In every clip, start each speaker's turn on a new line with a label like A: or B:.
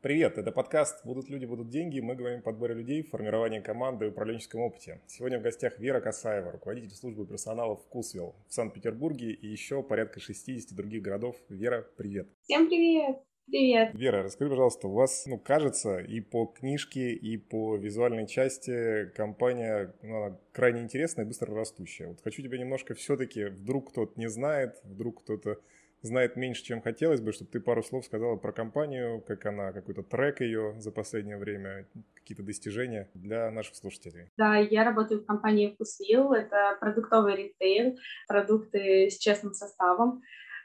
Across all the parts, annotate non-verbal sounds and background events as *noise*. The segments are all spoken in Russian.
A: Привет, это подкаст «Будут люди, будут деньги». Мы говорим о подборе людей, формировании команды и управленческом опыте. Сегодня в гостях Вера Касаева, руководитель службы персонала в Вкусвилл в Санкт-Петербурге и еще порядка 60 других городов. Вера, привет.
B: Всем привет. Привет.
A: Вера, расскажи, пожалуйста, у вас, ну, кажется, и по книжке, и по визуальной части компания ну, она крайне интересная и быстро растущая. Вот хочу тебя немножко все-таки, вдруг кто-то не знает, вдруг кто-то знает меньше, чем хотелось бы, чтобы ты пару слов сказала про компанию, как она, какой-то трек ее за последнее время, какие-то достижения для наших слушателей.
B: Да, я работаю в компании Вкусвилл, это продуктовый ритейл, продукты с честным составом.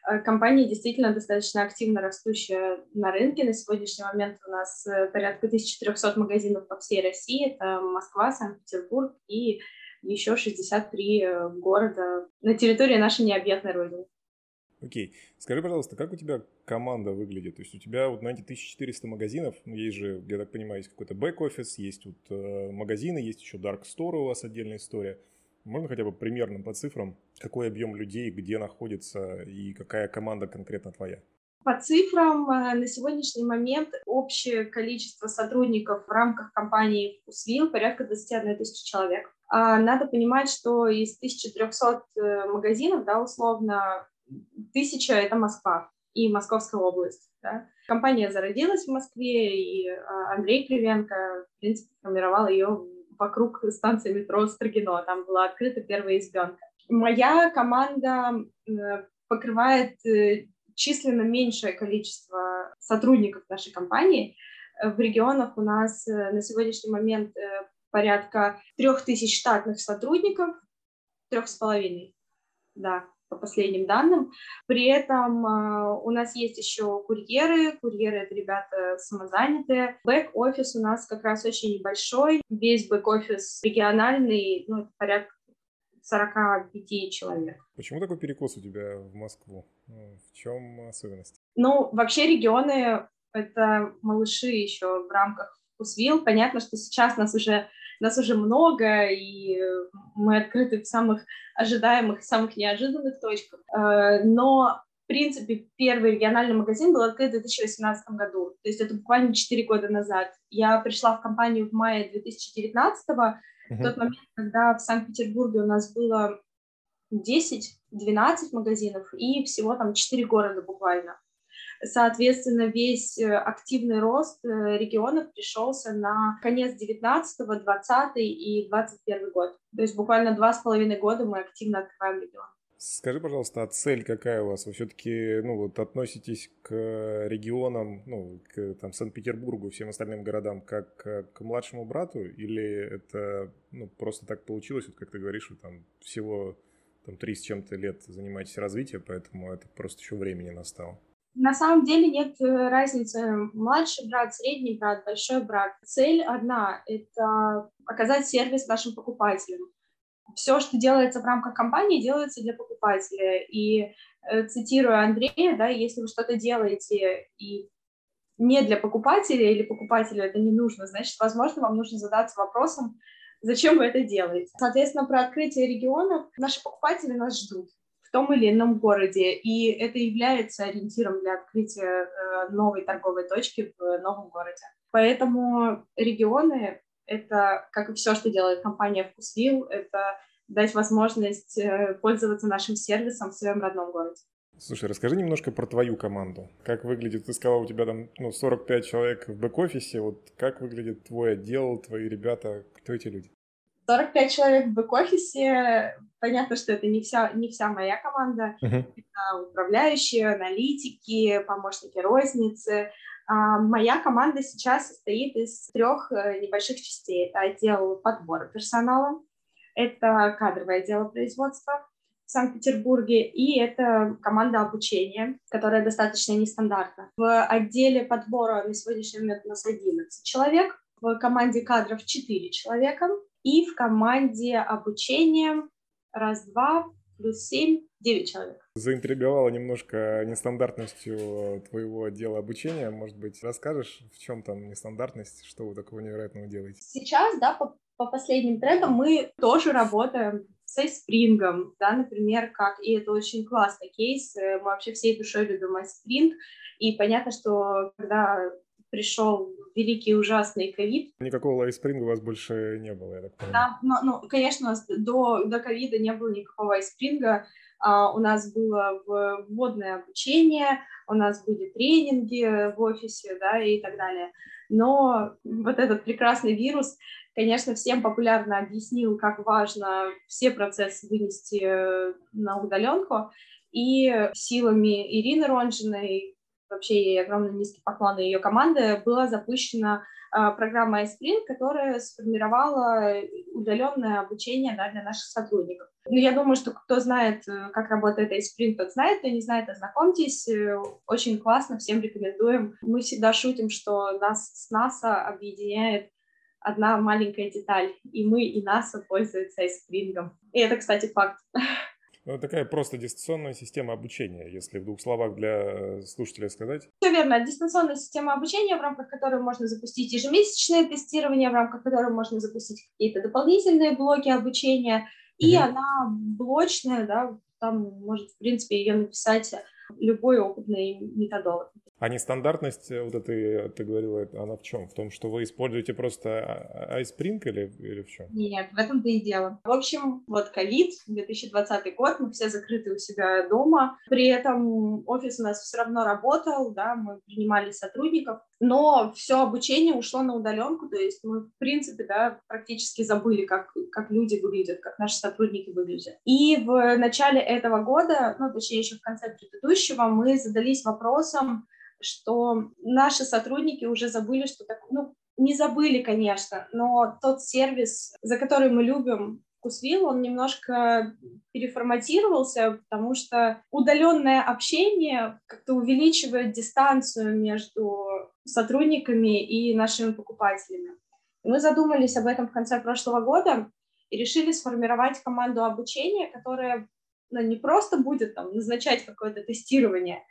B: Э, компания действительно достаточно активно растущая на рынке. На сегодняшний момент у нас э, порядка 1300 магазинов по всей России. Это Москва, Санкт-Петербург и еще 63 э, города на территории нашей необъятной родины.
A: Окей. Скажи, пожалуйста, как у тебя команда выглядит? То есть у тебя вот на эти 1400 магазинов, ну, есть же, я так понимаю, есть какой-то бэк-офис, есть вот э, магазины, есть еще Dark Store у вас отдельная история. Можно хотя бы примерно по цифрам, какой объем людей, где находится и какая команда конкретно твоя?
B: По цифрам, э, на сегодняшний момент общее количество сотрудников в рамках компании «Вкусвилл» порядка 21 тысячи человек. А надо понимать, что из 1300 э, магазинов, да, условно, тысяча — это Москва и Московская область. Да. Компания зародилась в Москве, и а, Андрей Кривенко, в принципе, формировал ее вокруг станции метро Строгино. Там была открыта первая избенка. Моя команда покрывает э, численно меньшее количество сотрудников нашей компании. В регионах у нас э, на сегодняшний момент э, порядка трех тысяч штатных сотрудников, трех с половиной, да, по последним данным. При этом э, у нас есть еще курьеры. Курьеры — это ребята самозанятые. Бэк-офис у нас как раз очень небольшой. Весь бэк-офис региональный, ну, это порядка 45 человек.
A: Почему такой перекос у тебя в Москву? Ну, в чем особенность?
B: Ну, вообще регионы — это малыши еще в рамках Вкусвилл. Понятно, что сейчас нас уже нас уже много, и мы открыты в самых ожидаемых, самых неожиданных точках. Э, но, в принципе, первый региональный магазин был открыт в 2018 году, то есть это буквально 4 года назад. Я пришла в компанию в мае 2019 -го, в тот момент, когда в Санкт-Петербурге у нас было 10-12 магазинов и всего там 4 города буквально. Соответственно, весь э, активный рост э, регионов пришелся на конец 19 20 и 21 год. То есть буквально два с половиной года мы активно открываем регион.
A: Скажи, пожалуйста, а цель какая у вас? Вы все-таки, ну, вот относитесь к регионам, ну, к там Санкт-Петербургу, всем остальным городам, как к младшему брату, или это, ну, просто так получилось, вот как ты говоришь, вы там всего там три с чем-то лет занимаетесь развитием, поэтому это просто еще времени настало?
B: На самом деле нет э, разницы младший брат, средний брат, большой брат. Цель одна – это оказать сервис нашим покупателям. Все, что делается в рамках компании, делается для покупателя. И э, цитируя Андрея, да, если вы что-то делаете и не для покупателя или покупателю это не нужно, значит, возможно, вам нужно задаться вопросом, зачем вы это делаете. Соответственно, про открытие регионов наши покупатели нас ждут том или ином городе, и это является ориентиром для открытия э, новой торговой точки в новом городе. Поэтому регионы — это, как и все, что делает компания «Вкусвилл», это дать возможность э, пользоваться нашим сервисом в своем родном городе.
A: Слушай, расскажи немножко про твою команду. Как выглядит, ты сказала, у тебя там ну, 45 человек в бэк-офисе, вот как выглядит твой отдел, твои ребята, кто эти люди?
B: 45 человек в бэк-офисе. Понятно, что это не вся, не вся моя команда. Uh-huh. Это управляющие, аналитики, помощники розницы. А моя команда сейчас состоит из трех э, небольших частей. Это отдел подбора персонала, это кадровое отдел производства в Санкт-Петербурге, и это команда обучения, которая достаточно нестандартна. В отделе подбора на сегодняшний момент у нас 11 человек, в команде кадров 4 человека, и в команде обучения раз-два плюс семь, девять человек.
A: Заинтриговала немножко нестандартностью твоего отдела обучения. Может быть, расскажешь, в чем там нестандартность, что вы такого невероятного делаете?
B: Сейчас, да, по, по последним трендам мы тоже работаем со спрингом, да, например, как, и это очень классный кейс, мы вообще всей душой любим спринг, и понятно, что когда пришел великий ужасный ковид.
A: Никакого лайспринга у вас больше не было, я так
B: понимаю. Да, но, ну, конечно, у нас до, до ковида не было никакого лайспринга. А, у нас было вводное обучение, у нас были тренинги в офисе, да, и так далее. Но вот этот прекрасный вирус, конечно, всем популярно объяснил, как важно все процессы вынести э, на удаленку, и силами Ирины Ронжиной, вообще ей огромный низкий поклон и ее команды, была запущена а, программа iSprint, которая сформировала удаленное обучение да, для наших сотрудников. Ну, я думаю, что кто знает, э, как работает iSprint, тот знает, кто не знает, ознакомьтесь. Э, очень классно, всем рекомендуем. Мы всегда шутим, что нас с НАСА объединяет одна маленькая деталь, и мы, и НАСА пользуются iSpring. И это, кстати, факт. *laughs*
A: Ну, такая просто дистанционная система обучения, если в двух словах для слушателя сказать.
B: Все верно. Дистанционная система обучения, в рамках которой можно запустить ежемесячное тестирование, в рамках которой можно запустить какие-то дополнительные блоки обучения. И mm-hmm. она блочная, да, там может, в принципе, ее написать любой опытный методолог.
A: А нестандартность э, вот этой, ты говорила, она в чем? В том, что вы используете просто iSpring или, или в чем?
B: Нет, в этом-то и дело. В общем, вот ковид, 2020 год, мы все закрыты у себя дома. При этом офис у нас все равно работал, да, мы принимали сотрудников, но все обучение ушло на удаленку, то есть мы, в принципе, да, практически забыли, как, как люди выглядят, как наши сотрудники выглядят. И в начале этого года, ну, точнее, еще в конце предыдущего, мы задались вопросом, что наши сотрудники уже забыли, что так, ну, не забыли, конечно, но тот сервис, за который мы любим Вкусвилл, он немножко переформатировался, потому что удаленное общение как-то увеличивает дистанцию между сотрудниками и нашими покупателями. Мы задумались об этом в конце прошлого года и решили сформировать команду обучения, которая ну, не просто будет там, назначать какое-то тестирование,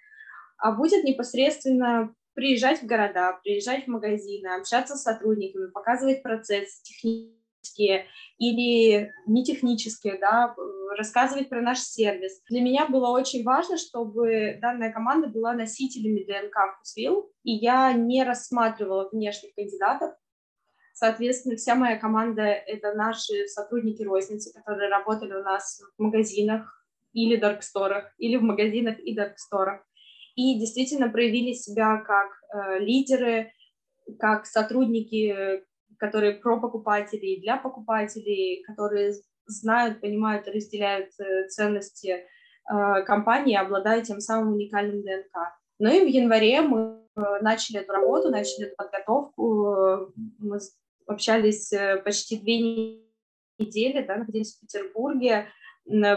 B: а будет непосредственно приезжать в города, приезжать в магазины, общаться с сотрудниками, показывать процессы технические или не технические, да, рассказывать про наш сервис. Для меня было очень важно, чтобы данная команда была носителями ДНК Вкусвилл, и я не рассматривала внешних кандидатов. Соответственно, вся моя команда — это наши сотрудники розницы, которые работали у нас в магазинах или дарксторах, или в магазинах и дарксторах и действительно проявили себя как э, лидеры, как сотрудники, которые про покупателей, для покупателей, которые знают, понимают разделяют э, ценности э, компании, обладая тем самым уникальным ДНК. Ну и в январе мы э, начали эту работу, начали эту подготовку. Мы общались э, почти две недели, да, находились в Петербурге,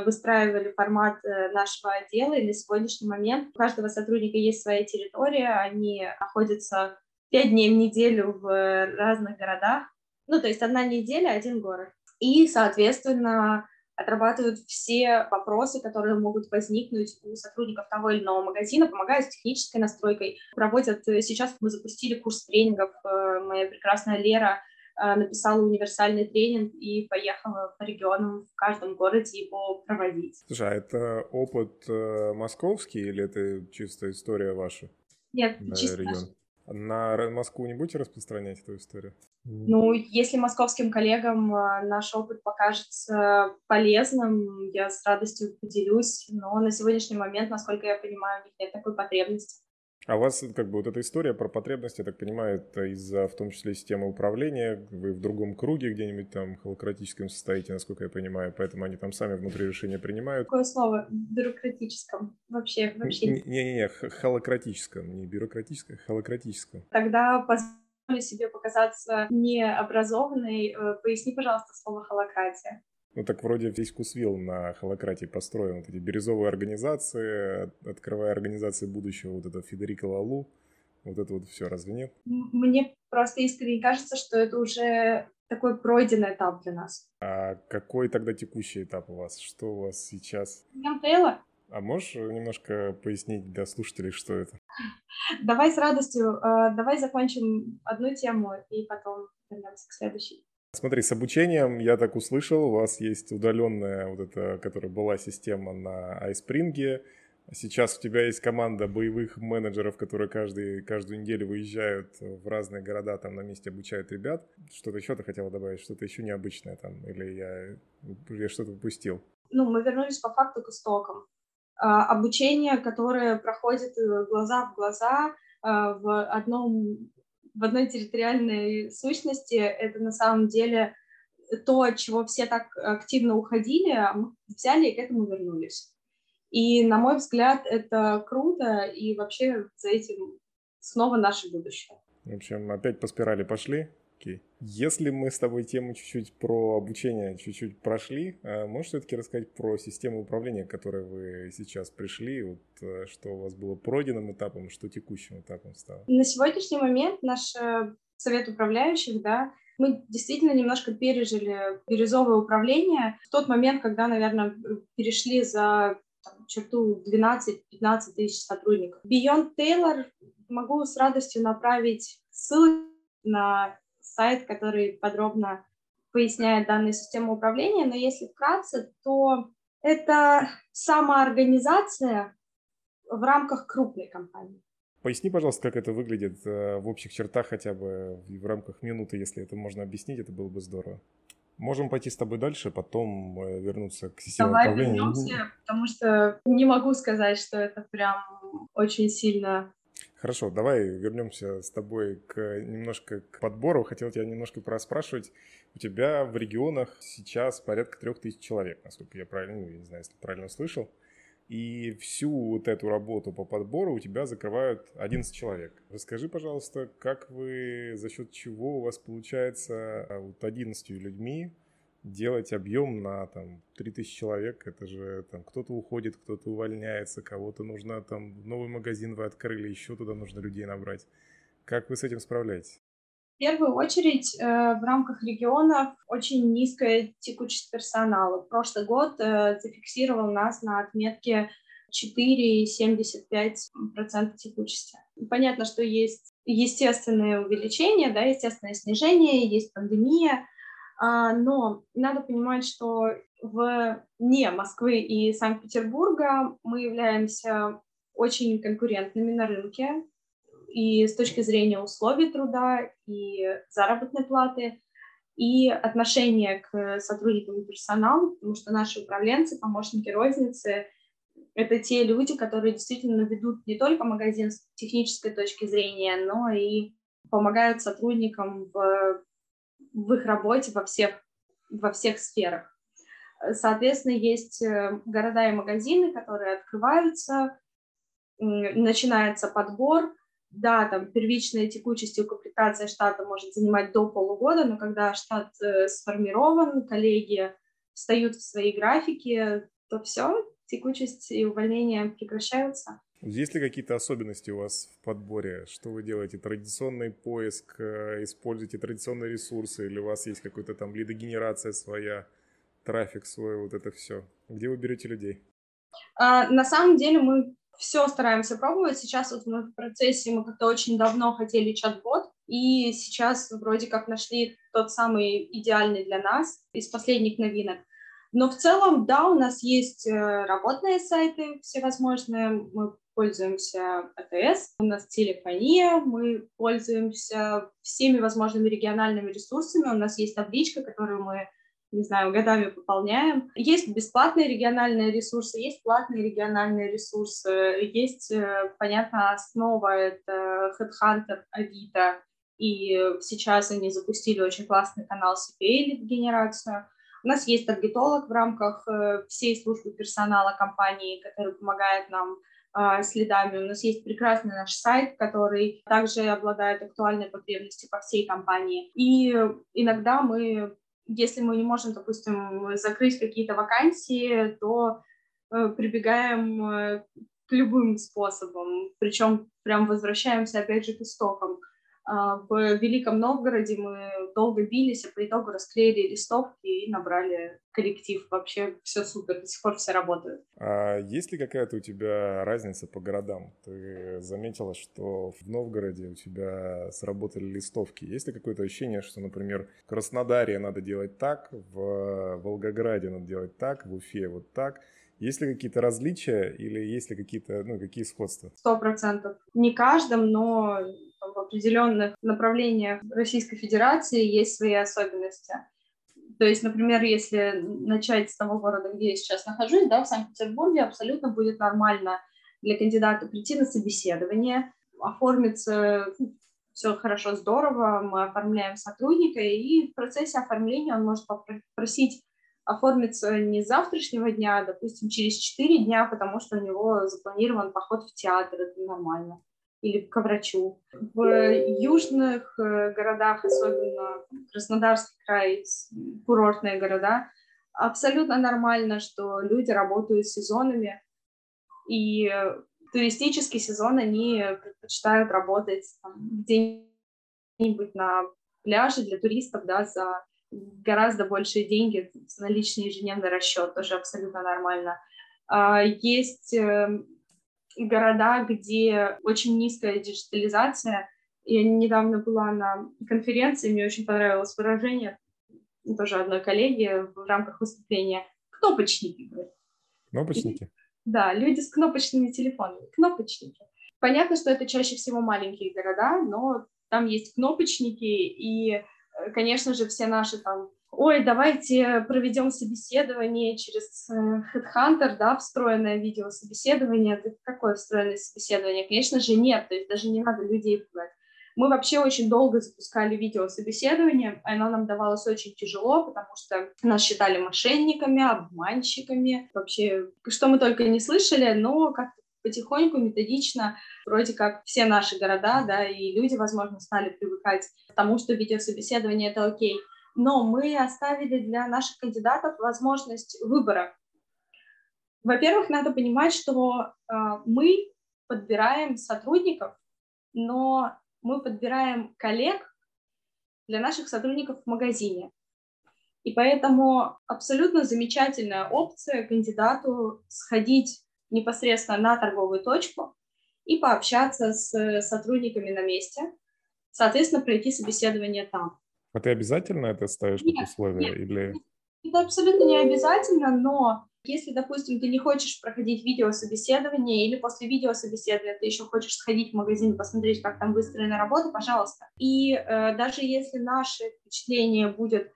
B: выстраивали формат э, нашего отдела, и на сегодняшний момент у каждого сотрудника есть своя территория, они находятся пять дней в неделю в разных городах, ну, то есть одна неделя, один город. И, соответственно, отрабатывают все вопросы, которые могут возникнуть у сотрудников того или иного магазина, помогают с технической настройкой, проводят, э, сейчас мы запустили курс тренингов, э, моя прекрасная Лера Э, написала универсальный тренинг и поехала по регионам в каждом городе его проводить.
A: Слушай, а это опыт э, московский или это чисто история ваша?
B: Нет, на чисто регион?
A: На Москву не будете распространять эту историю?
B: Ну, если московским коллегам э, наш опыт покажется полезным, я с радостью поделюсь, но на сегодняшний момент, насколько я понимаю, у них нет такой потребности.
A: А у вас как бы вот эта история про потребности, я так понимаю, это из-за в том числе системы управления, вы в другом круге где-нибудь там холократическом состоите, насколько я понимаю, поэтому они там сами внутри решения принимают.
B: Какое слово? Бюрократическом. Вообще, вообще.
A: Не-не-не, холократическом, не бюрократическом, холократическом.
B: Тогда позволю себе показаться необразованной. Э, поясни, пожалуйста, слово холократия.
A: Ну так вроде весь Кусвилл на холократии построен. Вот эти бирюзовые организации, открывая организации будущего, вот это Федерико Лалу, вот это вот все, разве нет?
B: Мне просто искренне кажется, что это уже такой пройденный этап для нас.
A: А какой тогда текущий этап у вас? Что у вас сейчас?
B: Мемтейла.
A: А можешь немножко пояснить для слушателей, что это?
B: Давай с радостью. Э, давай закончим одну тему и потом вернемся к следующей.
A: Смотри, с обучением я так услышал, у вас есть удаленная вот эта, которая была система на iSpring, Сейчас у тебя есть команда боевых менеджеров, которые каждый, каждую неделю выезжают в разные города, там на месте обучают ребят. Что-то еще ты хотела добавить, что-то еще необычное там, или я, я что-то упустил?
B: Ну, мы вернулись по факту к истокам. А, обучение, которое проходит э, глаза в глаза а, в, одном, в одной территориальной сущности, это на самом деле то, от чего все так активно уходили, а взяли и к этому вернулись. И, на мой взгляд, это круто, и вообще за этим снова наше будущее.
A: В общем, опять по спирали пошли. Окей. Если мы с тобой тему чуть-чуть про обучение чуть-чуть прошли, э, можешь все-таки рассказать про систему управления, к которой вы сейчас пришли, вот, э, что у вас было пройденным этапом, что текущим этапом стало?
B: На сегодняшний момент наш э, совет управляющих, да, мы действительно немножко пережили бирюзовое управление в тот момент, когда, наверное, перешли за там, черту 12-15 тысяч сотрудников. Beyond Taylor могу с радостью направить ссылки на сайт, который подробно поясняет данную систему управления, но если вкратце, то это самоорганизация в рамках крупной компании.
A: Поясни, пожалуйста, как это выглядит э, в общих чертах хотя бы в рамках минуты, если это можно объяснить, это было бы здорово. Можем пойти с тобой дальше, потом э, вернуться к системе
B: Давай
A: управления.
B: вернемся, потому что не могу сказать, что это прям очень сильно
A: Хорошо, давай вернемся с тобой к немножко к подбору. Хотел тебя немножко проспрашивать. У тебя в регионах сейчас порядка трех тысяч человек, насколько я правильно, ну, я не знаю, если правильно слышал. И всю вот эту работу по подбору у тебя закрывают 11 человек. Расскажи, пожалуйста, как вы, за счет чего у вас получается а, вот 11 людьми делать объем на там 3000 человек, это же там кто-то уходит, кто-то увольняется, кого-то нужно там новый магазин вы открыли, еще туда нужно людей набрать. Как вы с этим справляетесь?
B: В первую очередь, э, в рамках регионов очень низкая текучесть персонала. Прошлый год э, зафиксировал нас на отметке 4,75% текучести. Понятно, что есть естественное увеличение, да, естественное снижение, есть пандемия, но надо понимать, что вне Москвы и Санкт-Петербурга мы являемся очень конкурентными на рынке и с точки зрения условий труда и заработной платы, и отношения к сотрудникам и персоналу, потому что наши управленцы, помощники розницы — это те люди, которые действительно ведут не только магазин с технической точки зрения, но и помогают сотрудникам в в их работе во всех, во всех сферах. Соответственно, есть э, города и магазины, которые открываются, начинается подбор. Да, там первичная текучесть и укомплектация штата может занимать до полугода, но когда штат э, сформирован, коллеги встают в свои графики, то все, текучесть и увольнения прекращаются.
A: Есть ли какие-то особенности у вас в подборе? Что вы делаете? Традиционный поиск, э, используете традиционные ресурсы или у вас есть какой-то там лидогенерация своя, трафик свой, вот это все? Где вы берете людей?
B: А, на самом деле мы все стараемся пробовать. Сейчас вот мы в процессе, мы как-то очень давно хотели чат-бот, и сейчас вроде как нашли тот самый идеальный для нас из последних новинок. Но в целом, да, у нас есть э, работные сайты всевозможные, мы пользуемся АТС, у нас телефония, мы пользуемся всеми возможными региональными ресурсами, у нас есть табличка, которую мы не знаю, годами пополняем. Есть бесплатные региональные ресурсы, есть платные региональные ресурсы, есть, э, понятно, основа — это Headhunter, Авито, и сейчас они запустили очень классный канал CPA-генерацию. У нас есть таргетолог в рамках э, всей службы персонала компании, который помогает нам а, следами. У нас есть прекрасный наш сайт, который также обладает актуальной потребностью по всей компании. И иногда мы, если мы не можем, допустим, закрыть какие-то вакансии, то э, прибегаем э, к любым способам, причем прям возвращаемся опять же к истокам. А, в Великом Новгороде мы долго бились, а по итогу расклеили листовки и набрали коллектив. Вообще все супер, до сих пор все работают.
A: А есть ли какая-то у тебя разница по городам? Ты заметила, что в Новгороде у тебя сработали листовки. Есть ли какое-то ощущение, что, например, в Краснодаре надо делать так, в Волгограде надо делать так, в Уфе вот так? Есть ли какие-то различия или есть ли какие-то, ну, какие сходства?
B: Сто процентов. Не каждом, но в определенных направлениях Российской Федерации есть свои особенности. То есть, например, если начать с того города, где я сейчас нахожусь, да, в Санкт-Петербурге, абсолютно будет нормально для кандидата прийти на собеседование, оформиться, ну, все хорошо, здорово, мы оформляем сотрудника, и в процессе оформления он может попросить оформиться не с завтрашнего дня, а, допустим, через 4 дня, потому что у него запланирован поход в театр, это нормально, или к врачу. В южных э, городах, особенно Краснодарский край, курортные города, абсолютно нормально, что люди работают сезонами, и туристический сезон они предпочитают работать где-нибудь на пляже для туристов, да, за гораздо большие деньги, наличный ежедневный расчет, тоже абсолютно нормально. А, есть эм, города, где очень низкая диджитализация. Я недавно была на конференции, мне очень понравилось выражение тоже одной коллеги в рамках выступления. Кнопочники.
A: Кнопочники?
B: Да, люди с кнопочными телефонами, кнопочники. Понятно, что это чаще всего маленькие города, но там есть кнопочники, и, э, конечно же, все наши там ой, давайте проведем собеседование через э, Headhunter, да, встроенное видеособеседование. Это какое встроенное собеседование? Конечно же, нет, то есть даже не надо людей пугать. Мы вообще очень долго запускали видеособеседование, оно нам давалось очень тяжело, потому что нас считали мошенниками, обманщиками, вообще, что мы только не слышали, но как-то потихоньку, методично, вроде как все наши города, да, и люди, возможно, стали привыкать к тому, что видеособеседование — это окей. Но мы оставили для наших кандидатов возможность выбора. Во-первых, надо понимать, что э, мы подбираем сотрудников, но мы подбираем коллег для наших сотрудников в магазине. И поэтому абсолютно замечательная опция кандидату сходить непосредственно на торговую точку и пообщаться с сотрудниками на месте, соответственно, пройти собеседование там.
A: А ты обязательно это ставишь нет, как условие?
B: Нет,
A: или...
B: Это абсолютно не обязательно, но если, допустим, ты не хочешь проходить видеособеседование или после видеособеседования ты еще хочешь сходить в магазин, посмотреть, как там выстроена работа, пожалуйста. И э, даже если наше впечатление будет,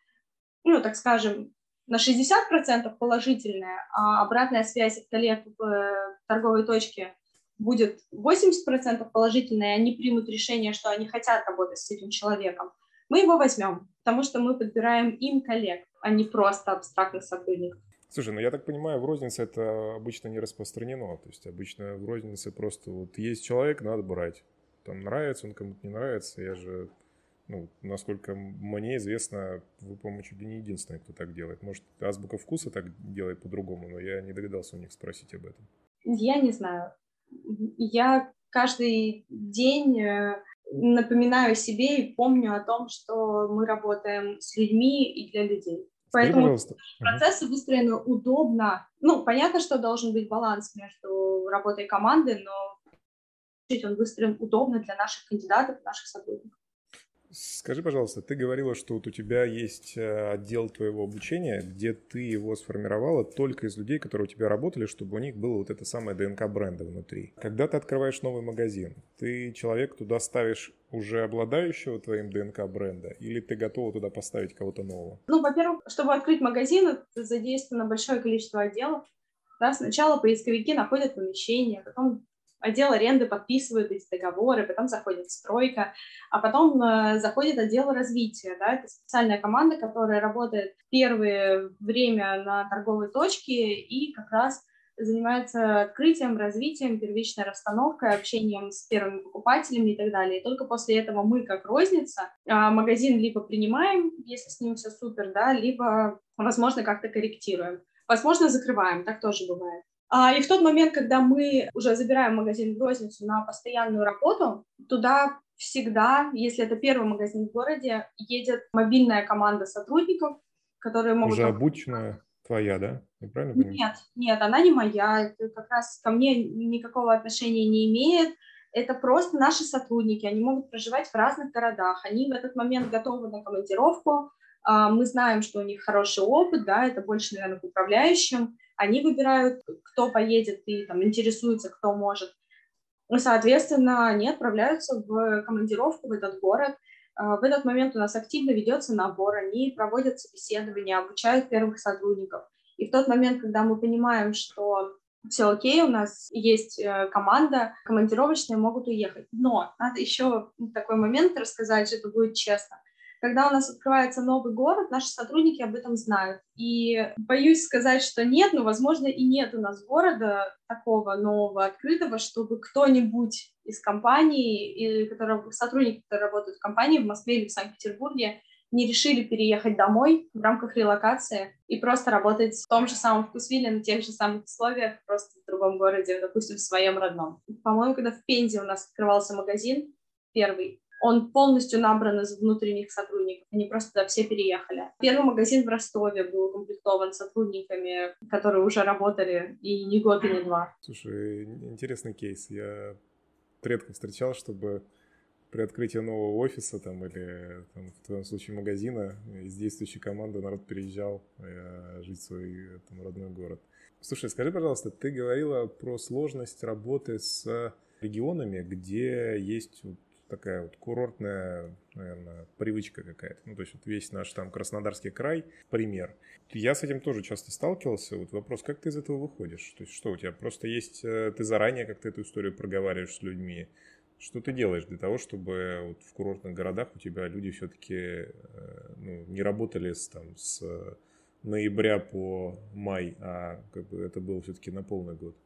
B: ну, так скажем, на 60% положительное, а обратная связь от коллег в э, торговой точке будет 80% положительная, и они примут решение, что они хотят работать с этим человеком, мы его возьмем, потому что мы подбираем им коллег, а не просто абстрактных сотрудников.
A: Слушай, ну я так понимаю, в рознице это обычно не распространено. То есть обычно в рознице просто вот есть человек, надо брать. Там нравится он, кому-то не нравится. Я же, ну, насколько мне известно, вы, по-моему, чуть ли не единственный, кто так делает. Может, азбука вкуса так делает по-другому, но я не догадался у них спросить об этом.
B: Я не знаю. Я каждый день э, напоминаю себе и помню о том, что мы работаем с людьми и для людей. Поэтому процессы выстроены удобно. Ну, понятно, что должен быть баланс между работой команды, но он выстроен удобно для наших кандидатов, наших сотрудников.
A: Скажи, пожалуйста, ты говорила, что вот у тебя есть э, отдел твоего обучения, где ты его сформировала только из людей, которые у тебя работали, чтобы у них было вот это самое ДНК бренда внутри. Когда ты открываешь новый магазин, ты человек туда ставишь уже обладающего твоим ДНК бренда, или ты готова туда поставить кого-то нового?
B: Ну, во-первых, чтобы открыть магазин, задействовано большое количество отделов. Да, сначала поисковики находят помещение, потом отдел аренды подписывает эти договоры, потом заходит стройка, а потом э, заходит отдел развития. Да, это специальная команда, которая работает первое время на торговой точке и как раз занимается открытием, развитием, первичной расстановкой, общением с первыми покупателями и так далее. И только после этого мы, как розница, а, магазин либо принимаем, если с ним все супер, да, либо, возможно, как-то корректируем. Возможно, закрываем, так тоже бывает. А, и в тот момент, когда мы уже забираем магазин в розницу на постоянную работу, туда всегда, если это первый магазин в городе, едет мобильная команда сотрудников, которые могут...
A: Уже обученная твоя, да?
B: Я правильно понимаю? Нет, нет, она не моя. Это как раз ко мне никакого отношения не имеет. Это просто наши сотрудники. Они могут проживать в разных городах. Они в этот момент готовы на командировку, мы знаем, что у них хороший опыт, да, это больше, наверное, к управляющим, они выбирают, кто поедет и там интересуется, кто может. И, соответственно, они отправляются в командировку в этот город. А, в этот момент у нас активно ведется набор, они проводят собеседования, обучают первых сотрудников. И в тот момент, когда мы понимаем, что все окей, у нас есть э, команда, командировочные могут уехать. Но надо еще такой момент рассказать, что это будет честно. Когда у нас открывается новый город, наши сотрудники об этом знают. И боюсь сказать, что нет, но, возможно, и нет у нас города такого нового, открытого, чтобы кто-нибудь из компании, и, которые, сотрудники, которые работают в компании в Москве или в Санкт-Петербурге, не решили переехать домой в рамках релокации и просто работать в том же самом вкусвилле, на тех же самых условиях, просто в другом городе, допустим, в своем родном. По-моему, когда в Пензе у нас открывался магазин первый, он полностью набран из внутренних сотрудников, они просто все переехали. Первый магазин в Ростове был укомплектован сотрудниками, которые уже работали и не год, и не два.
A: Слушай, интересный кейс. Я редко встречал, чтобы при открытии нового офиса там, или там, в твоем случае магазина из действующей команды народ переезжал э, жить в свой там, родной город. Слушай, скажи, пожалуйста, ты говорила про сложность работы с регионами, где есть такая вот курортная, наверное, привычка какая-то. Ну, то есть вот весь наш там Краснодарский край, пример. Я с этим тоже часто сталкивался. Вот вопрос, как ты из этого выходишь? То есть что у тебя просто есть, э, ты заранее как-то эту историю проговариваешь с людьми? Что ты делаешь для того, чтобы вот в курортных городах у тебя люди все-таки э, ну, не работали с, там, с ноября по май, а как бы это было все-таки на полный год?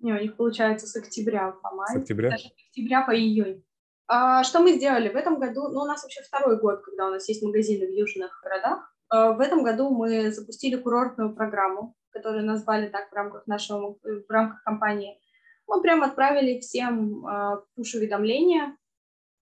B: Не, у них получается с октября по май.
A: С октября?
B: Даже с октября по июнь. А, что мы сделали в этом году? Ну, у нас вообще второй год, когда у нас есть магазины в южных городах. А, в этом году мы запустили курортную программу, которую назвали так в рамках нашего, в рамках компании мы прям отправили всем э, пуш-уведомления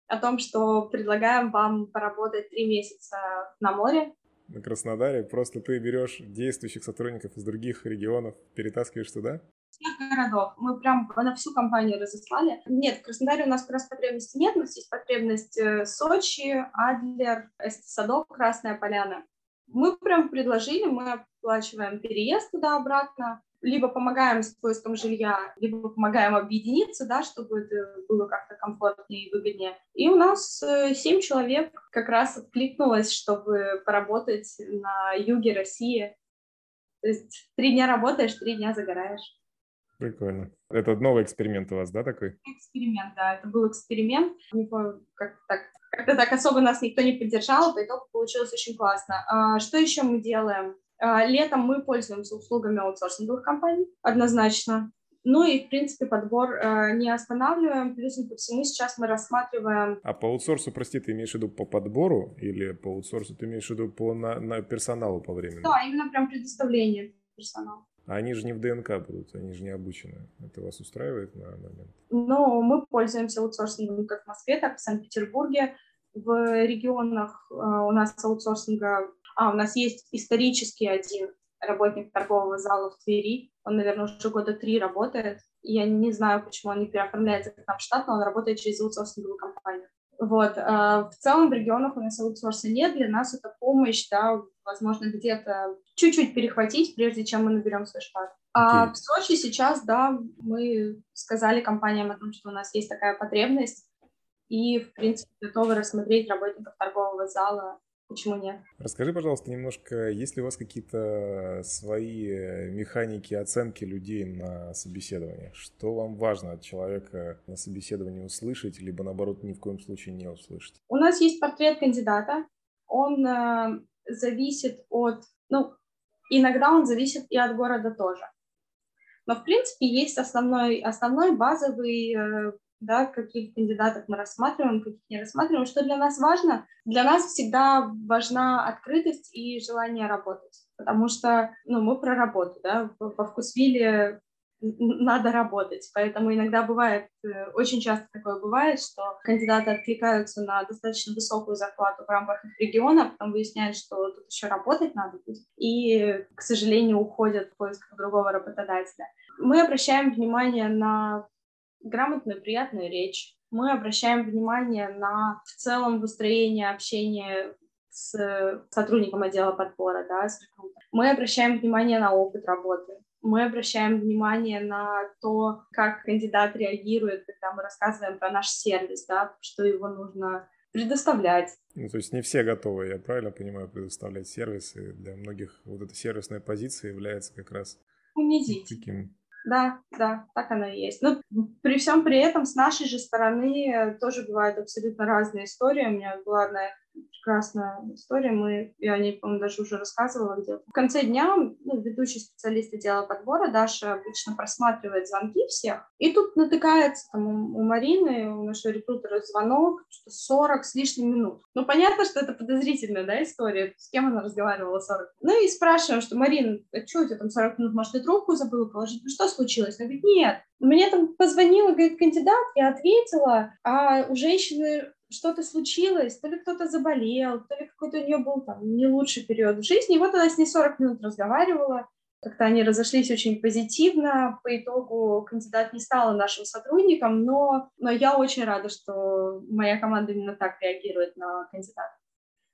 B: о том, что предлагаем вам поработать три месяца на море.
A: На Краснодаре просто ты берешь действующих сотрудников из других регионов, перетаскиваешь туда?
B: Всех городов. Мы прям на всю компанию разослали. Нет, в Краснодаре у нас как раз потребности нет. У нас есть потребность э, Сочи, Адлер, Садок, Красная Поляна. Мы прям предложили, мы оплачиваем переезд туда-обратно, либо помогаем с поиском жилья, либо помогаем объединиться, да, чтобы это было как-то комфортнее и выгоднее. И у нас э, семь человек как раз откликнулось, чтобы поработать на юге России. То есть три дня работаешь, три дня загораешь.
A: Прикольно. Это новый эксперимент у вас, да, такой?
B: Эксперимент, да, это был эксперимент. Как-то так, как так особо нас никто не поддержал, по итогу получилось очень классно. А, что еще мы делаем? А, летом мы пользуемся услугами аутсорсинговых компаний, однозначно. Ну и, в принципе, подбор э, не останавливаем. Плюс ко всему сейчас мы рассматриваем...
A: А по аутсорсу, прости, ты имеешь в виду по подбору или по аутсорсу ты имеешь в виду по на, на персоналу по времени?
B: Да, именно прям предоставление персонала.
A: А они же не в ДНК будут, они же не обучены. Это вас устраивает на момент?
B: Ну, мы пользуемся аутсорсингом как в Москве, так и в Санкт-Петербурге. В регионах э, у нас аутсорсинга а, у нас есть исторический один работник торгового зала в Твери. Он, наверное, уже года три работает. Я не знаю, почему он не переоформляется к нам в штат, но он работает через аутсорсинговую компанию. Вот. А в целом в регионах у нас аутсорса нет. Для нас это помощь, да, возможно, где-то чуть-чуть перехватить, прежде чем мы наберем свой штат. Okay. А в Сочи сейчас, да, мы сказали компаниям о том, что у нас есть такая потребность, и, в принципе, готовы рассмотреть работников торгового зала Почему нет?
A: Расскажи, пожалуйста, немножко, есть ли у вас какие-то свои механики оценки людей на собеседовании? Что вам важно от человека на собеседовании услышать, либо наоборот ни в коем случае не услышать?
B: У нас есть портрет кандидата. Он э, зависит от, ну, иногда он зависит и от города тоже. Но, в принципе, есть основной, основной базовый э, да, каких кандидатов мы рассматриваем, каких не рассматриваем. Что для нас важно? Для нас всегда важна открытость и желание работать, потому что ну, мы про работу, да, во вкусвилле надо работать, поэтому иногда бывает, э, очень часто такое бывает, что кандидаты откликаются на достаточно высокую зарплату в рамках их региона, потом выясняют, что тут еще работать надо будет, и, к сожалению, уходят в поиск другого работодателя. Мы обращаем внимание на грамотную, приятную речь. Мы обращаем внимание на в целом выстроение общения с сотрудником отдела подбора, да, с Мы обращаем внимание на опыт работы, мы обращаем внимание на то, как кандидат реагирует, когда мы рассказываем про наш сервис, да, что его нужно предоставлять.
A: Ну, то есть не все готовы, я правильно понимаю, предоставлять сервисы. Для многих вот эта сервисная позиция является как раз
B: унизить. Таким да, да, так оно и есть. Но при всем при этом с нашей же стороны тоже бывают абсолютно разные истории. У меня была одна прекрасная история. Мы, я о ней, по-моему, даже уже рассказывала где-то. В конце дня ну, ведущий специалист отдела подбора Даша обычно просматривает звонки всех. И тут натыкается там, у Марины, у нашего рекрутера звонок, что 40 с лишним минут. Ну, понятно, что это подозрительная да, история. С кем она разговаривала 40 Ну и спрашиваем, что, Марина, а что у тебя там 40 минут? Может, ты трубку забыла положить? Ну, что случилось? Она говорит, нет. Мне там позвонила, говорит, кандидат, я ответила, а у женщины что-то случилось, то ли кто-то заболел, то ли какой-то у нее был там не лучший период в жизни. И вот она с ней 40 минут разговаривала, как-то они разошлись очень позитивно. По итогу кандидат не стала нашим сотрудником, но, но я очень рада, что моя команда именно так реагирует на кандидата.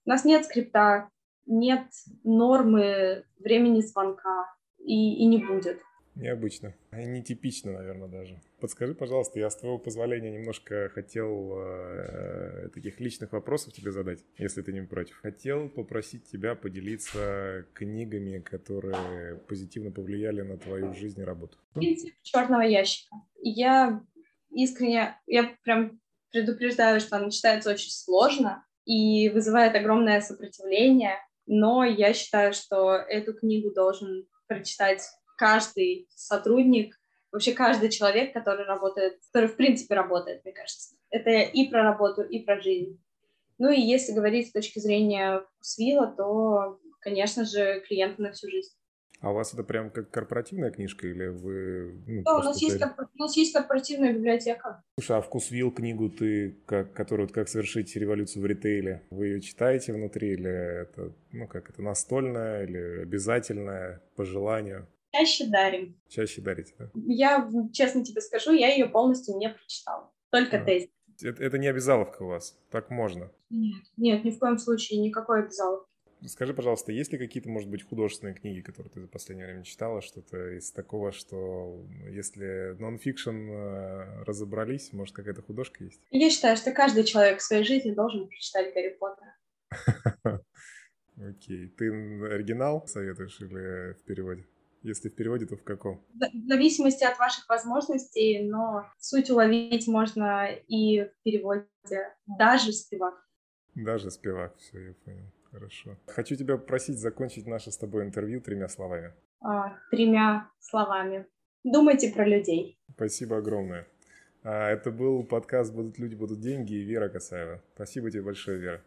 B: У нас нет скрипта, нет нормы времени звонка и, и не будет.
A: Необычно. Нетипично, наверное, даже. Подскажи, пожалуйста, я с твоего позволения немножко хотел э, таких личных вопросов тебе задать, если ты не против. Хотел попросить тебя поделиться книгами, которые позитивно повлияли на твою жизнь и работу.
B: Принцип черного ящика. Я искренне, я прям предупреждаю, что она читается очень сложно и вызывает огромное сопротивление, но я считаю, что эту книгу должен прочитать каждый сотрудник, вообще каждый человек, который работает, который в принципе работает, мне кажется. Это и про работу, и про жизнь. Ну и если говорить с точки зрения Свила, то, конечно же, клиенты на всю жизнь.
A: А у вас это прям как корпоративная книжка или вы...
B: Ну, да, у нас, есть, корпор... у нас есть корпоративная библиотека.
A: Слушай, а вкусвилл книгу ты, как, которую как совершить революцию в ритейле, вы ее читаете внутри или это, ну как это, настольная или обязательная по желанию?
B: Чаще дарим.
A: Чаще дарите, да?
B: Я, честно тебе скажу, я ее полностью не прочитала. Только а. тест.
A: Это, это не обязаловка у вас? Так можно?
B: Нет, нет, ни в коем случае, никакой обязаловки.
A: Скажи, пожалуйста, есть ли какие-то, может быть, художественные книги, которые ты за последнее время читала, что-то из такого, что если нон-фикшн э, разобрались, может, какая-то художка есть?
B: Я считаю, что каждый человек в своей жизни должен прочитать Гарри Поттера. *laughs*
A: Окей. Ты оригинал советуешь или в переводе? Если в переводе, то в каком?
B: В зависимости от ваших возможностей, но суть уловить можно и в переводе, даже спивак.
A: Даже спивак, все, я понял. Хорошо. Хочу тебя попросить закончить наше с тобой интервью тремя словами.
B: А, тремя словами. Думайте про людей.
A: Спасибо огромное. А, это был подкаст «Будут люди, будут деньги» и Вера Касаева. Спасибо тебе большое, Вера.